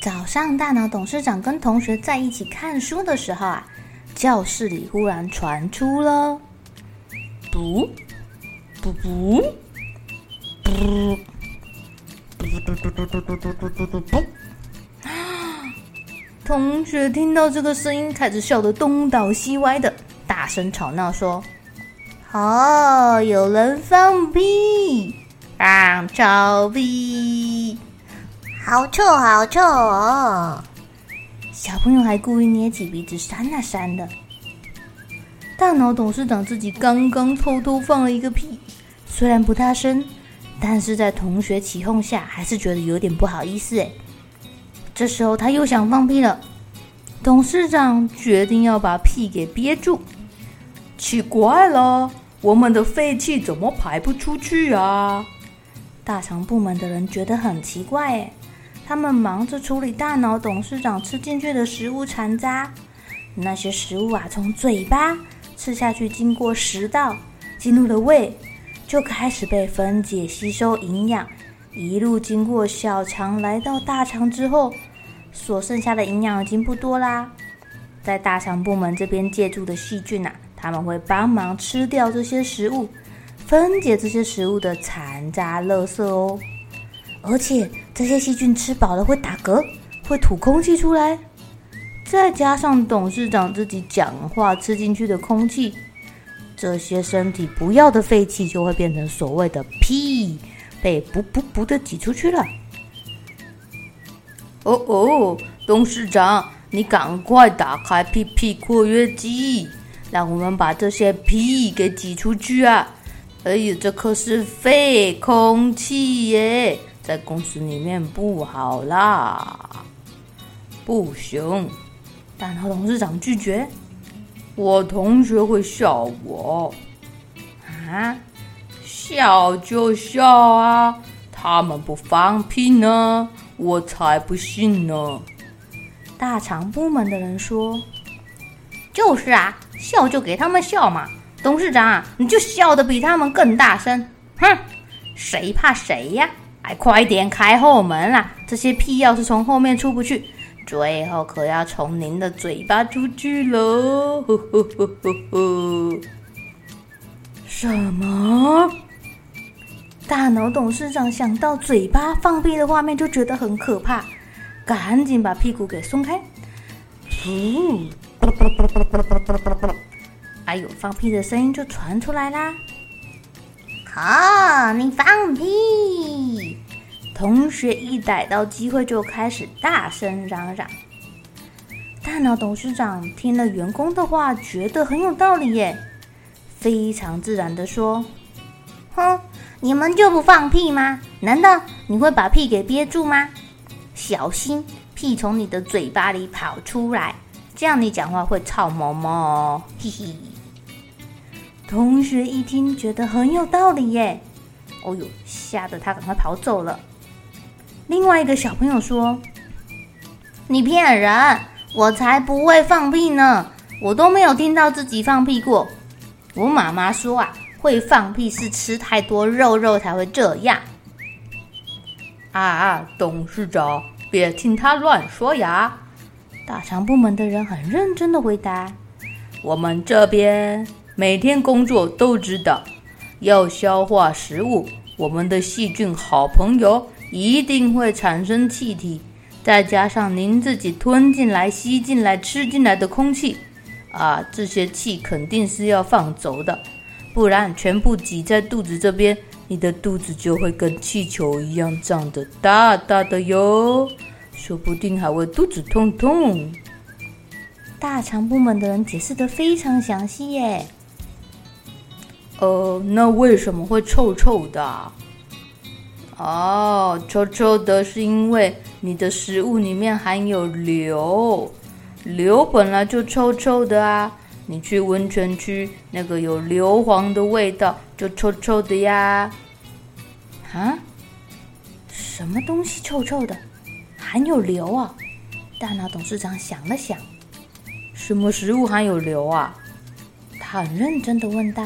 早上，大脑董事长跟同学在一起看书的时候啊，教室里忽然传出了“不不不不不不不不不”，同学听到这个声音，开始笑得东倒西歪的，大声吵闹说：“哦，有人放屁，放臭屁！”好臭，好臭哦！小朋友还故意捏起鼻子扇啊扇的。大脑董事长自己刚刚偷偷放了一个屁，虽然不大声，但是在同学起哄下，还是觉得有点不好意思哎。这时候他又想放屁了，董事长决定要把屁给憋住。奇怪了，我们的废气怎么排不出去啊？大肠部门的人觉得很奇怪哎。他们忙着处理大脑董事长吃进去的食物残渣，那些食物啊，从嘴巴吃下去，经过食道，进入了胃，就开始被分解吸收营养，一路经过小肠来到大肠之后，所剩下的营养已经不多啦。在大肠部门这边借助的细菌啊，他们会帮忙吃掉这些食物，分解这些食物的残渣、垃圾哦。而且这些细菌吃饱了会打嗝，会吐空气出来，再加上董事长自己讲话吃进去的空气，这些身体不要的废气就会变成所谓的屁，被噗噗噗的挤出去了。哦哦，董事长，你赶快打开屁屁括约肌，让我们把这些屁给挤出去啊！哎呦，这可是废空气耶！在公司里面不好啦，不行！大脑董事长拒绝，我同学会笑我啊，笑就笑啊，他们不放屁呢，我才不信呢。大肠部门的人说：“就是啊，笑就给他们笑嘛，董事长，你就笑得比他们更大声，哼，谁怕谁呀？”还快点开后门啦！这些屁要是从后面出不去，最后可要从您的嘴巴出去喽！什么？大脑董事长想到嘴巴放屁的画面就觉得很可怕，赶紧把屁股给松开。嗯，哎呦，放屁的声音就传出来啦！好，你放屁！同学一逮到机会就开始大声嚷嚷。大脑董事长听了员工的话，觉得很有道理耶，非常自然地说：“哼，你们就不放屁吗？难道你会把屁给憋住吗？小心屁从你的嘴巴里跑出来，这样你讲话会臭毛毛哦。”嘿嘿。同学一听，觉得很有道理耶！哦呦，吓得他赶快跑走了。另外一个小朋友说：“你骗人，我才不会放屁呢！我都没有听到自己放屁过。我妈妈说啊，会放屁是吃太多肉肉才会这样。”啊啊，董事长，别听他乱说呀！大肠部门的人很认真的回答：“我们这边。”每天工作都知道要消化食物，我们的细菌好朋友一定会产生气体，再加上您自己吞进来、吸进来、吃进来的空气，啊，这些气肯定是要放走的，不然全部挤在肚子这边，你的肚子就会跟气球一样胀得大大的哟，说不定还会肚子痛痛。大肠部门的人解释的非常详细耶。呃，那为什么会臭臭的？哦，臭臭的是因为你的食物里面含有硫，硫本来就臭臭的啊。你去温泉区，那个有硫磺的味道就臭臭的呀。啊？什么东西臭臭的？含有硫啊？大脑董事长想了想，什么食物含有硫啊？他很认真的问道。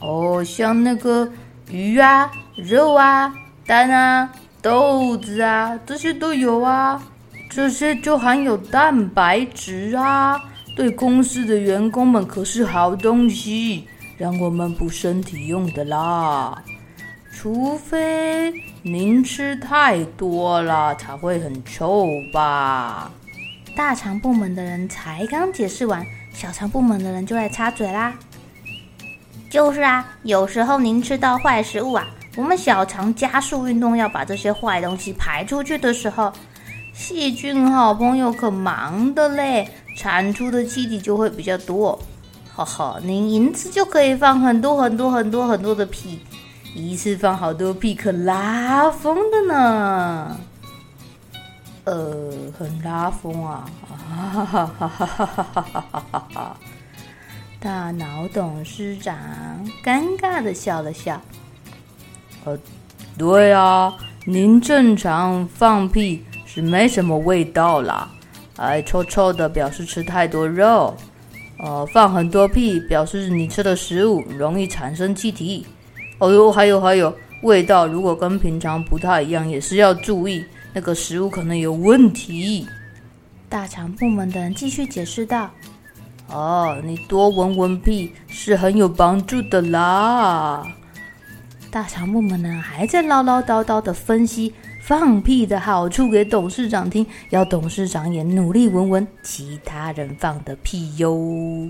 哦，像那个鱼啊。肉啊，蛋啊，豆子啊，这些都有啊。这些就含有蛋白质啊，对公司的员工们可是好东西，让我们补身体用的啦。除非您吃太多了，才会很臭吧？大肠部门的人才刚解释完，小肠部门的人就来插嘴啦。就是啊，有时候您吃到坏食物啊。我们小肠加速运动，要把这些坏东西排出去的时候，细菌好朋友可忙的嘞，产出的气体就会比较多。哈哈，您一次就可以放很多很多很多很多的屁，一次放好多屁可拉风的呢。呃，很拉风啊！哈哈哈哈哈哈哈哈哈！大脑董事长尴尬的笑了笑。呃，对啊，您正常放屁是没什么味道啦，哎，臭臭的表示吃太多肉，呃，放很多屁表示你吃的食物容易产生气体。哦哟，还有还有，味道如果跟平常不太一样，也是要注意，那个食物可能有问题。大肠部门的人继续解释道：“哦，你多闻闻屁是很有帮助的啦。”大肠部门呢，还在唠唠叨叨的分析放屁的好处给董事长听，要董事长也努力闻闻其他人放的屁哟。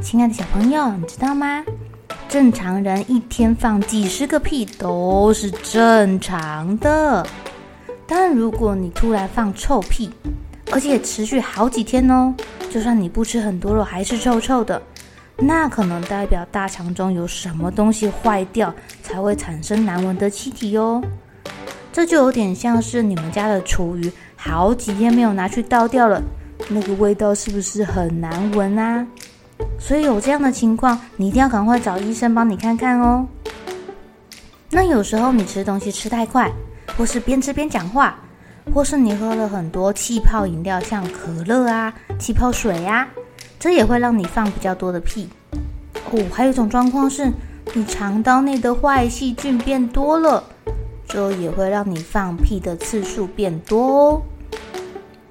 亲爱的小朋友，你知道吗？正常人一天放几十个屁都是正常的，但如果你突然放臭屁，而且持续好几天哦，就算你不吃很多肉，还是臭臭的。那可能代表大肠中有什么东西坏掉，才会产生难闻的气体哦。这就有点像是你们家的厨余，好几天没有拿去倒掉了，那个味道是不是很难闻啊？所以有这样的情况，你一定要赶快找医生帮你看看哦。那有时候你吃东西吃太快，或是边吃边讲话，或是你喝了很多气泡饮料，像可乐啊、气泡水呀。这也会让你放比较多的屁哦。还有一种状况是，你肠道内的坏细菌变多了，这也会让你放屁的次数变多哦。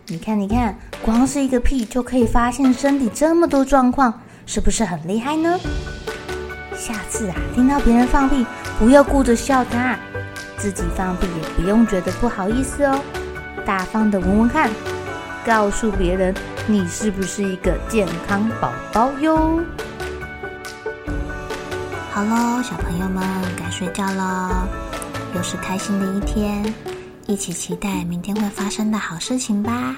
你看，你看，光是一个屁就可以发现身体这么多状况，是不是很厉害呢？下次啊，听到别人放屁，不要顾着笑他，自己放屁也不用觉得不好意思哦，大方的闻闻看，告诉别人。你是不是一个健康宝宝哟？好喽，小朋友们该睡觉了，又是开心的一天，一起期待明天会发生的好事情吧。